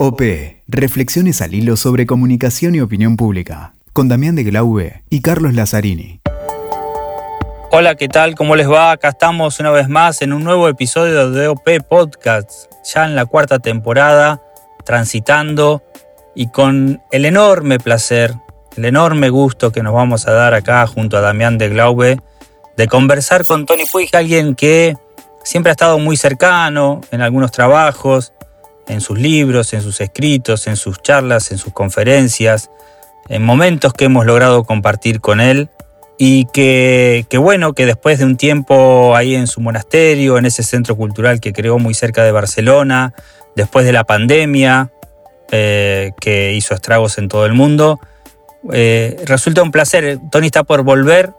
OP. Reflexiones al hilo sobre comunicación y opinión pública. Con Damián de Glaube y Carlos Lazzarini. Hola, ¿qué tal? ¿Cómo les va? Acá estamos una vez más en un nuevo episodio de OP Podcast, ya en la cuarta temporada, transitando y con el enorme placer, el enorme gusto que nos vamos a dar acá junto a Damián de Glaube de conversar con Tony Puig, alguien que siempre ha estado muy cercano en algunos trabajos, en sus libros, en sus escritos, en sus charlas, en sus conferencias, en momentos que hemos logrado compartir con él y que, bueno, que después de un tiempo ahí en su monasterio, en ese centro cultural que creó muy cerca de Barcelona, después de la pandemia eh, que hizo estragos en todo el mundo, eh, resulta un placer. Tony está por volver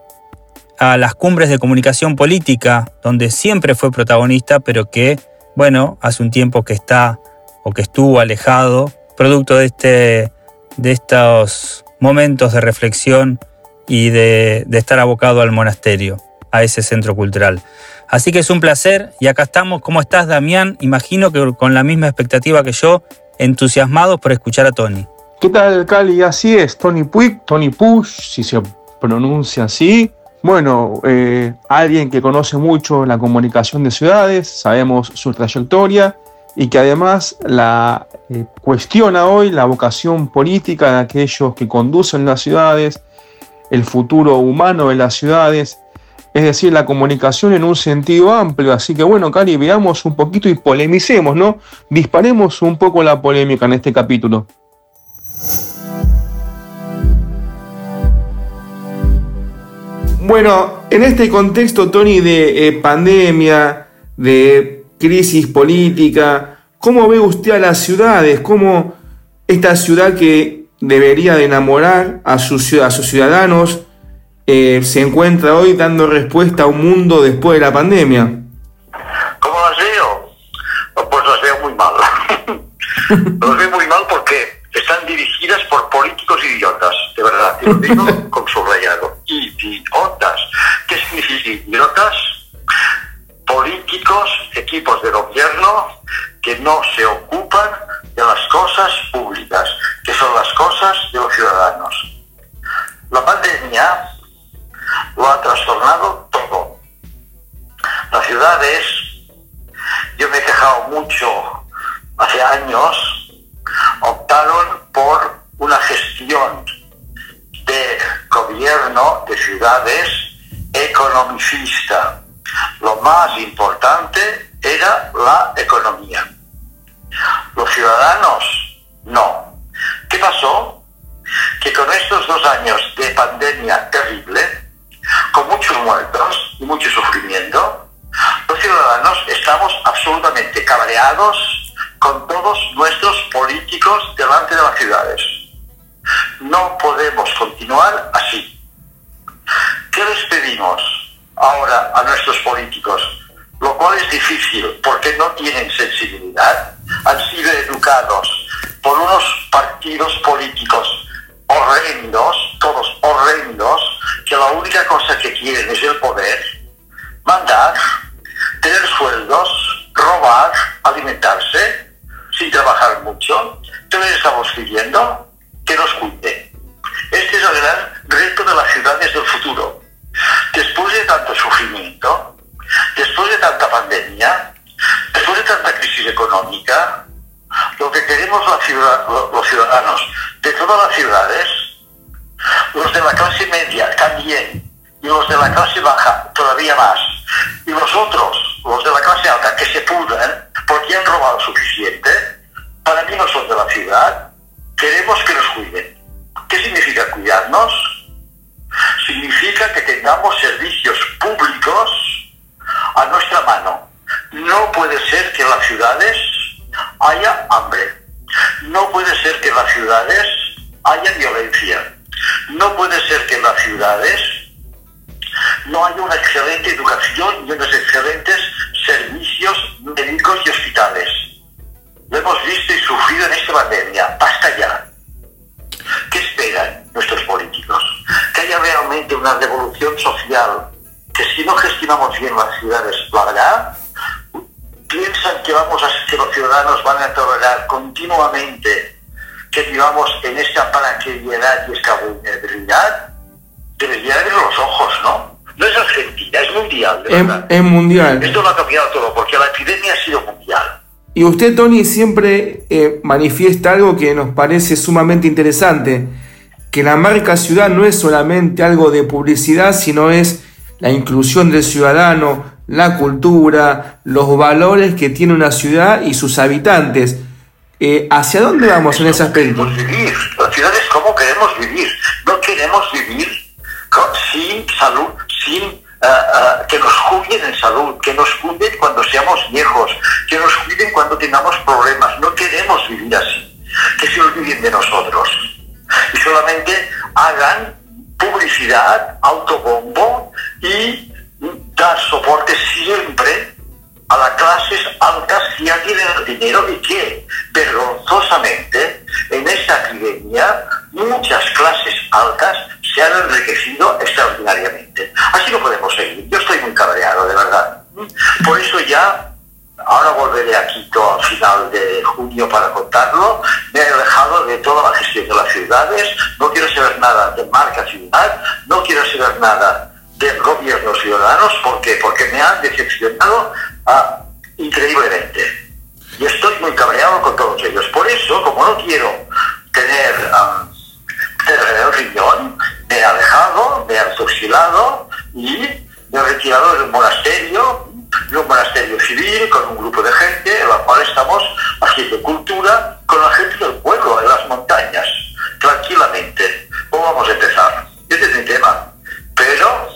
a las cumbres de comunicación política, donde siempre fue protagonista, pero que, bueno, hace un tiempo que está o que estuvo alejado, producto de, este, de estos momentos de reflexión y de, estar abocado al monasterio, a ese centro cultural. Así que es un placer y acá estamos. ¿Cómo estás, Damián? Imagino que con la misma expectativa que yo, entusiasmados por escuchar a Tony. ¿Qué tal, Cali? Así es, Tony Puig, Tony Push, si se pronuncia así. Bueno, eh, alguien que conoce mucho la comunicación de ciudades, sabemos su trayectoria y que además la eh, cuestiona hoy la vocación política de aquellos que conducen las ciudades, el futuro humano de las ciudades, es decir, la comunicación en un sentido amplio. Así que bueno, Cari, veamos un poquito y polemicemos, ¿no? Disparemos un poco la polémica en este capítulo. Bueno, en este contexto, Tony, de eh, pandemia, de crisis política. ¿Cómo ve usted a las ciudades? ¿Cómo esta ciudad que debería de enamorar a, sus, a sus ciudadanos eh, se encuentra hoy dando respuesta a un mundo después de la pandemia? ¿Cómo las veo? Pues las veo muy mal. las veo muy mal porque están dirigidas por políticos idiotas, de verdad. Y lo digo de ciudades economicista lo más importante era la economía. Los ciudadanos, no. ¿Qué pasó? Que con estos dos años de pandemia terrible, con muchos muertos y mucho sufrimiento, los ciudadanos estamos absolutamente cabreados con todos nuestros políticos delante de las ciudades. No podemos continuar así. ¿Qué les pedimos? ahora a nuestros políticos, lo cual es difícil porque no tienen sensibilidad, han sido educados por unos partidos políticos horrendos, todos horrendos, que la única cosa que quieren es el poder, mandar, tener sueldos, robar, alimentarse, sin trabajar mucho. ¿Qué les estamos pidiendo? Que nos cuide. Este es el gran reto de las ciudades del futuro Después de tanto sufrimiento, después de tanta pandemia, después de tanta crisis económica, lo que queremos los ciudadanos de todas las ciudades, los de la clase media también, y los de la clase baja todavía más, y los otros, los de la clase alta, que se pudran porque han robado suficiente, para mí no son de la ciudad, queremos que nos cuiden. ¿Qué significa cuidarnos? Significa que tengamos servicios públicos a nuestra mano. No puede ser que en las ciudades haya hambre. No puede ser que en las ciudades haya violencia. No puede ser que en las ciudades no haya una excelente educación y unos excelentes servicios médicos y hospitales. Lo hemos visto y sufrido en esta pandemia. Basta ya. ¿Qué esperan nuestros políticos? Realmente una revolución social que si no gestionamos bien las ciudades lo habrá. piensan que, vamos a, que los ciudadanos van a tolerar continuamente que vivamos en esta precariedad y esta vulnerabilidad, debería abrir los ojos, ¿no? No es Argentina, es mundial. De verdad. Es, es mundial. Esto lo ha cambiado todo, porque la epidemia ha sido mundial. Y usted, Tony, siempre eh, manifiesta algo que nos parece sumamente interesante, que la marca ciudad no es solamente algo de publicidad, sino es la inclusión del ciudadano, la cultura, los valores que tiene una ciudad y sus habitantes. Eh, ¿Hacia dónde vamos en ese aspecto? Vivir. La ciudad es como queremos vivir. No queremos vivir con- sin salud, sin ah, que nos cuiden en salud, que nos cuiden cuando seamos viejos, que nos cuiden cuando tengamos problemas. No queremos vivir así. Que se olviden de nosotros. Y solamente hagan publicidad, autobombo y dar soporte siempre a las clases altas que ya tienen el dinero y que vergonzosamente en esta epidemia muchas clases altas se han enriquecido extraordinariamente. Así no podemos seguir. Yo estoy muy cabreado, de verdad. Por eso ya, ahora volveré a Quito al final de junio para contarlo, me he alejado de toda la gestión de las ciudades, no quiero saber nada de marca ciudad, no quiero saber nada de gobiernos ciudadanos, ¿por qué? Porque me han decepcionado ah, increíblemente. Y estoy muy cabreado con todos ellos. Por eso, como no quiero tener ah, tener el riñón, me he alejado, me he autoexilado y me he retirado de un monasterio, un monasterio civil con un grupo de gente en la cual estamos haciendo cultura con la gente del pueblo, en las montañas, tranquilamente. ¿Cómo vamos a empezar? Este es mi tema. Pero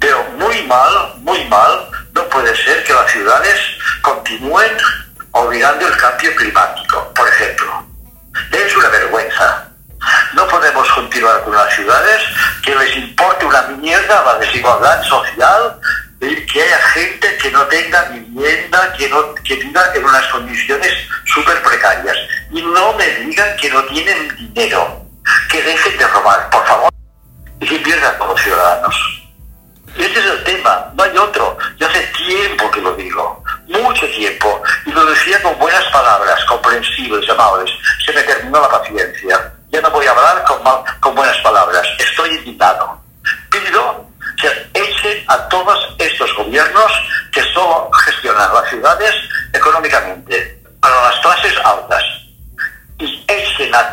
pero muy mal, muy mal, no puede ser que las ciudades continúen olvidando el cambio climático, por ejemplo. Es una vergüenza. No podemos continuar con las ciudades que les importe una mierda la desigualdad social que haya gente que no tenga vivienda, que, no, que viva en unas condiciones súper precarias. Y no me digan que no tienen dinero, que dejen de robar,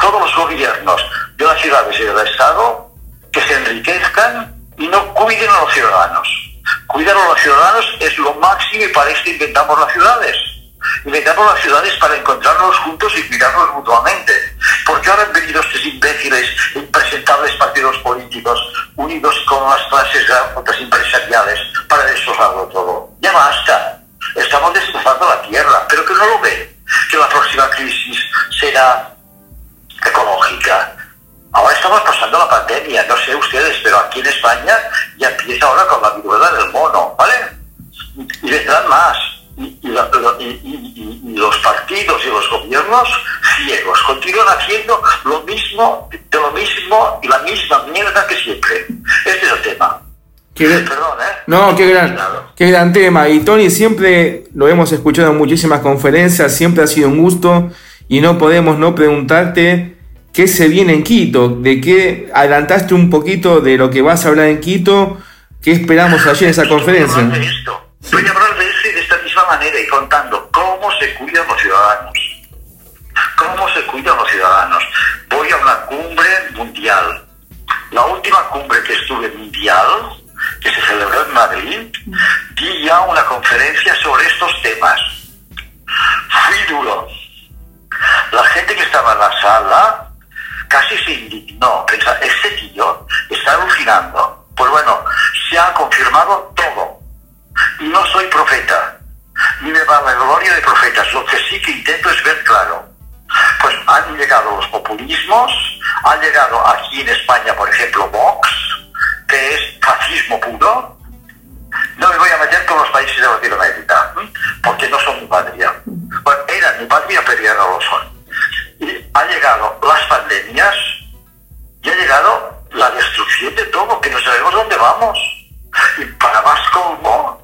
todos los gobiernos de las ciudades y del Estado que se enriquezcan y no cuiden a los ciudadanos. Cuidar a los ciudadanos es lo máximo y para esto inventamos las ciudades. Inventamos las ciudades para encontrarnos juntos y cuidarnos mutuamente. Porque ahora han venido estos imbéciles, impresentables partidos políticos, unidos con las clases altas empresariales para destrozarlo todo. Ya basta. Estamos destrozando la tierra, pero que no lo ven. Que la próxima estamos pasando la pandemia, no sé ustedes, pero aquí en España ya empieza ahora con la viruela del mono, ¿vale? Y, vendrán más. Y, y la- y- y- y- y los partidos y los gobiernos ciegos continúan haciendo lo mismo, de lo mismo y la misma mierda que siempre. Este es el tema. ¿Qué- Perdón, ¿eh? No, qué gran, Claro. qué gran tema. Y Tony, siempre lo hemos escuchado en muchísimas conferencias, siempre ha sido un gusto y no podemos no preguntarte qué se viene en Quito, de qué adelantaste un poquito de lo que vas a hablar en Quito, qué esperamos allí en esa Voy a conferencia. hablar de esto. Voy a hablar de esto y de esta misma manera y contando cómo se cuidan los ciudadanos. ¿Cómo se cuidan los ciudadanos? Voy a una cumbre mundial. La última cumbre que estuve mundial, que se celebró en Madrid, di ya una conferencia sobre estos temas. Fui duro. La gente que estaba en la sala casi se indignó. Este tío está alucinando. Pues bueno, se ha confirmado todo. Y no soy profeta, ni me va la gloria de profetas. Lo que sí que intento es ver claro. Pues han llegado los populismos, ha llegado aquí en España, por ejemplo, Vox, que es fascismo puro. No me voy a meter con los países de Latinoamérica, porque no son mi patria. Bueno, eran mi patria, pero ya no lo son ha llegado las pandemias y ha llegado la destrucción de todo, que no sabemos dónde vamos. Y para más colmo,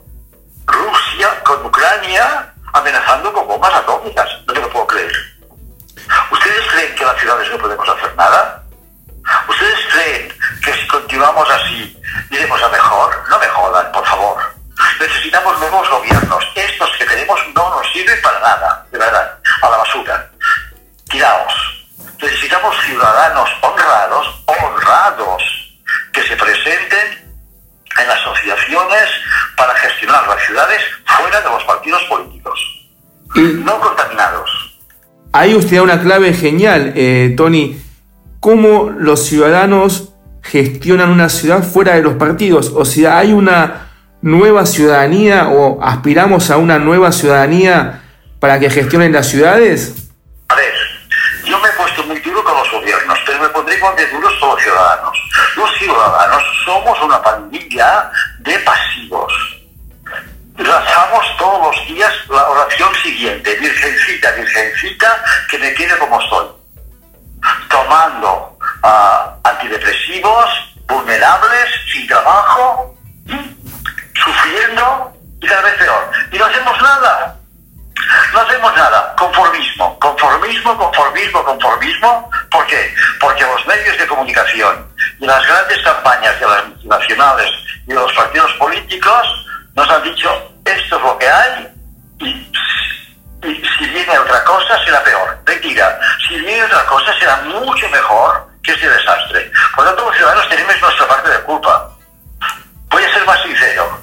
Rusia con Ucrania amenazando con bombas atómicas. No te lo puedo creer. ¿Ustedes creen que las ciudades no podemos hacer nada? ¿Ustedes creen que si continuamos así iremos a mejor? No me jodan, por favor. Necesitamos nuevos gobiernos. Estos que tenemos no nos sirven para nada, de verdad, a la basura. Tiraos. Necesitamos ciudadanos honrados, honrados, que se presenten en asociaciones para gestionar las ciudades fuera de los partidos políticos, no contaminados. Ahí usted da una clave genial, eh, Tony. ¿Cómo los ciudadanos gestionan una ciudad fuera de los partidos? O sea, hay una nueva ciudadanía o aspiramos a una nueva ciudadanía para que gestionen las ciudades? Pero me pondré igual de duros con los ciudadanos. Los ciudadanos somos una pandilla de pasivos. Lanzamos todos los días la oración siguiente, Virgencita, Virgencita, que me quede como estoy. Tomando uh, antidepresivos, vulnerables, sin trabajo, sufriendo y cada vez peor. Y no hacemos nada. No hacemos nada. Conformismo, conformismo, conformismo, conformismo. ¿Por qué? Porque los medios de comunicación y las grandes campañas de las multinacionales y de los partidos políticos nos han dicho esto es lo que hay y, y si viene otra cosa será peor. Mentira. Si viene otra cosa será mucho mejor que este desastre. Por lo tanto, los ciudadanos tenemos nuestra parte de culpa. Voy a ser más sincero.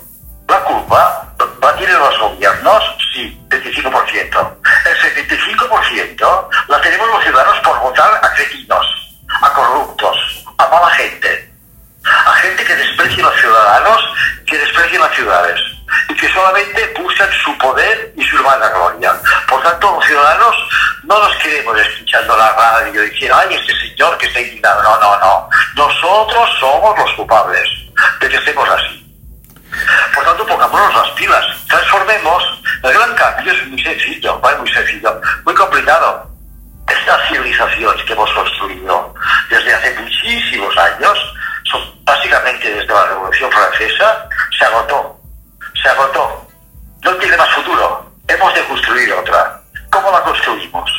La culpa va a tener los gobiernos, 25%. El 75% la tenemos los ciudadanos por votar a cretinos, a corruptos, a mala gente, a gente que desprecia a los ciudadanos, que desprecia las ciudades y que solamente buscan su poder y su hermana gloria. Por tanto, los ciudadanos no nos queremos escuchando la radio decir, ay, este señor que está indignado. No, no, no. Nosotros somos los culpables de que estemos así. Por tanto, pongámonos las pilas, transformemos. El gran cambio es muy sencillo, ¿vale? muy sencillo, muy complicado. Estas civilizaciones que hemos construido desde hace muchísimos años, básicamente desde la Revolución Francesa, se agotó. Se agotó. No tiene más futuro. Hemos de construir otra. ¿Cómo la construimos?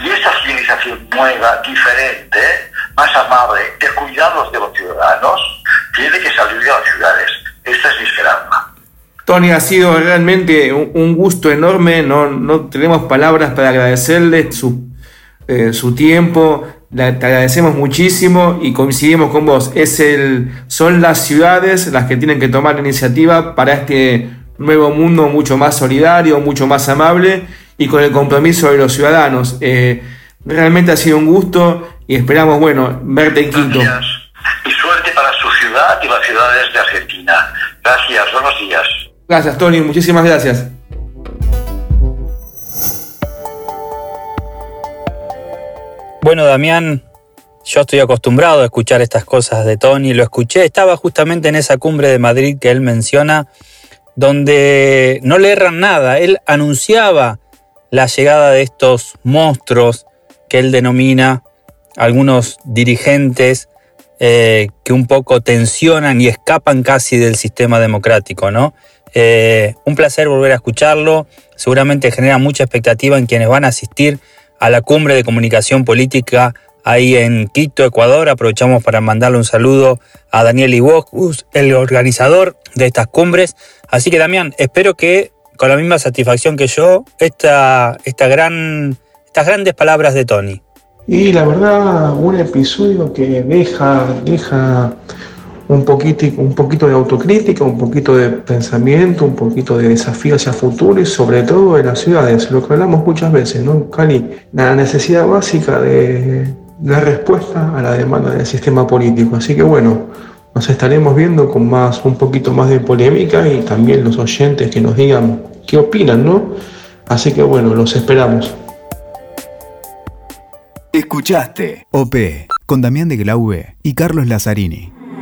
Y esta civilización nueva, diferente, más amable, de cuidados de los ciudadanos, tiene que salir de las ciudades. Esta es mi esperanza. Tony, ha sido realmente un gusto enorme, no, no tenemos palabras para agradecerle su, eh, su tiempo, te agradecemos muchísimo y coincidimos con vos. Es el, son las ciudades las que tienen que tomar la iniciativa para este nuevo mundo mucho más solidario, mucho más amable y con el compromiso de los ciudadanos. Eh, realmente ha sido un gusto y esperamos, bueno, verte en Quito. Gracias. Y suerte para su ciudad y las ciudades de Argentina. Gracias, buenos días. Gracias, Tony, muchísimas gracias. Bueno, Damián, yo estoy acostumbrado a escuchar estas cosas de Tony, lo escuché, estaba justamente en esa cumbre de Madrid que él menciona, donde no le erran nada, él anunciaba la llegada de estos monstruos que él denomina algunos dirigentes eh, que un poco tensionan y escapan casi del sistema democrático, ¿no? Eh, un placer volver a escucharlo, seguramente genera mucha expectativa en quienes van a asistir a la cumbre de comunicación política ahí en Quito, Ecuador. Aprovechamos para mandarle un saludo a Daniel Iwocus, el organizador de estas cumbres. Así que Damián, espero que con la misma satisfacción que yo, esta, esta gran, estas grandes palabras de Tony. Y la verdad, un episodio que deja, deja un poquito, un poquito de autocrítica, un poquito de pensamiento, un poquito de desafío hacia futuro y sobre todo de las ciudades, lo que hablamos muchas veces, ¿no, Cali? La necesidad básica de la respuesta a la demanda del sistema político. Así que bueno, nos estaremos viendo con más, un poquito más de polémica y también los oyentes que nos digan qué opinan, ¿no? Así que bueno, los esperamos. Escuchaste OP con Damián de Glaube y Carlos Lazzarini.